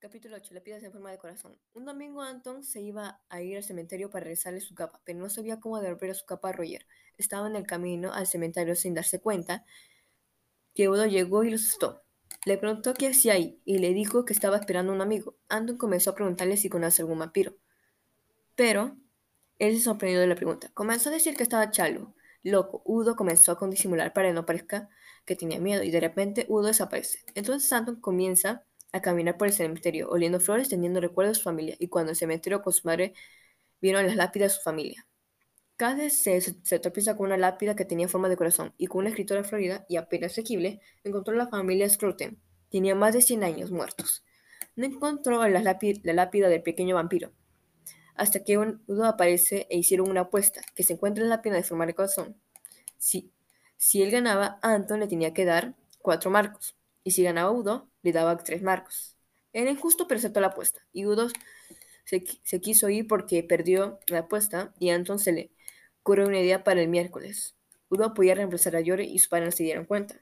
Capítulo 8. Lápidas en forma de corazón. Un domingo Anton se iba a ir al cementerio para rezarle su capa, pero no sabía cómo devolver su capa a Roger. Estaba en el camino al cementerio sin darse cuenta que Udo llegó y lo asustó. Le preguntó qué hacía ahí y le dijo que estaba esperando a un amigo. Anton comenzó a preguntarle si conoce algún vampiro. Pero él se sorprendió de la pregunta. Comenzó a decir que estaba chalo. Loco, Udo comenzó a disimular para que no parezca que tenía miedo y de repente Udo desaparece. Entonces Anton comienza a caminar por el cementerio, oliendo flores, teniendo recuerdos de su familia, y cuando el cementerio con su madre vieron las lápidas de su familia. Cada vez se, se tropieza con una lápida que tenía forma de corazón y con una escritora florida y apenas asequible, encontró la familia Scruton. Tenía más de 100 años muertos. No encontró la, la lápida del pequeño vampiro, hasta que un aparece e hicieron una apuesta, que se encuentra en la lápida de forma de corazón. Si, si él ganaba, Anton le tenía que dar cuatro marcos y si ganaba Udo, le daba tres marcos. Era injusto, pero aceptó la apuesta, y Udo se, quiso ir porque perdió la apuesta, y entonces se le ocurrió una idea para el miércoles. Udo podía reemplazar a Yore y sus padres se dieron cuenta.